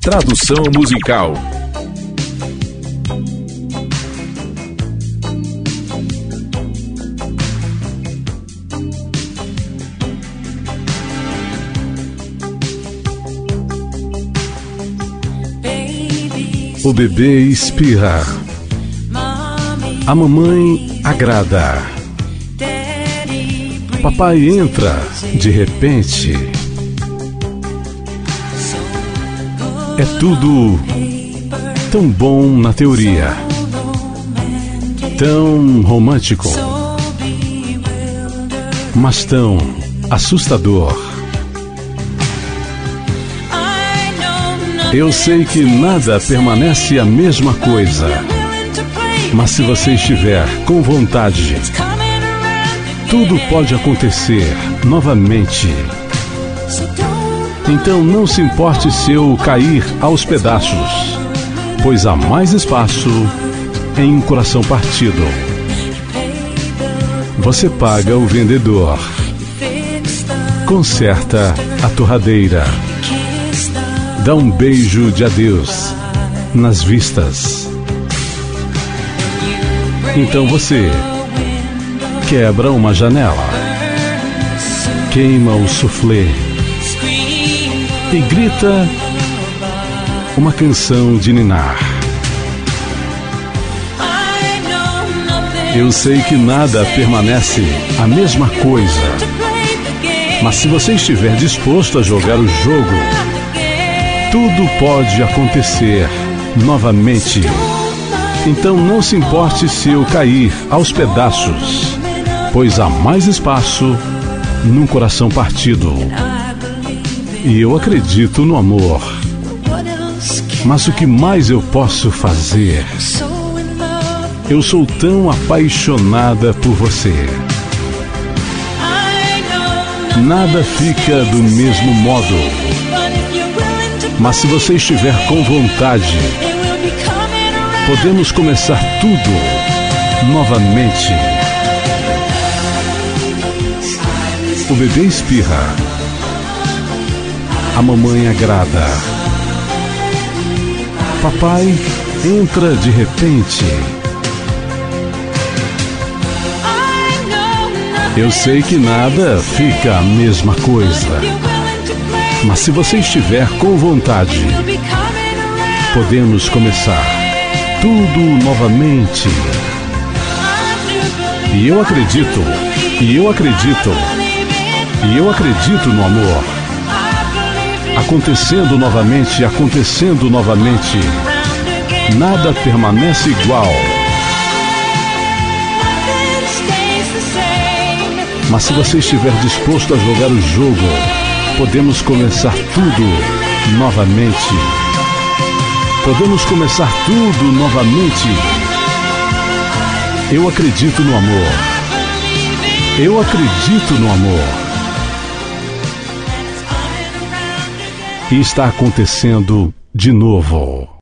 Tradução musical. O bebê espirra. A mamãe agrada. Papai entra de repente. É tudo tão bom na teoria, tão romântico, mas tão assustador. Eu sei que nada permanece a mesma coisa, mas se você estiver com vontade, tudo pode acontecer novamente. Então não se importe se eu cair aos pedaços, pois há mais espaço em um coração partido. Você paga o vendedor, conserta a torradeira, dá um beijo de adeus nas vistas. Então você quebra uma janela, queima o soufflé e grita uma canção de ninar. Eu sei que nada permanece a mesma coisa, mas se você estiver disposto a jogar o jogo, tudo pode acontecer novamente. Então não se importe se eu cair aos pedaços, pois há mais espaço num coração partido. E eu acredito no amor. Mas o que mais eu posso fazer? Eu sou tão apaixonada por você. Nada fica do mesmo modo. Mas se você estiver com vontade, podemos começar tudo novamente. O bebê espirra. A mamãe agrada. Papai entra de repente. Eu sei que nada fica a mesma coisa. Mas se você estiver com vontade, podemos começar tudo novamente. E eu acredito, e eu acredito, e eu acredito no amor. Acontecendo novamente, acontecendo novamente. Nada permanece igual. Mas se você estiver disposto a jogar o jogo, podemos começar tudo novamente. Podemos começar tudo novamente. Eu acredito no amor. Eu acredito no amor. E está acontecendo de novo.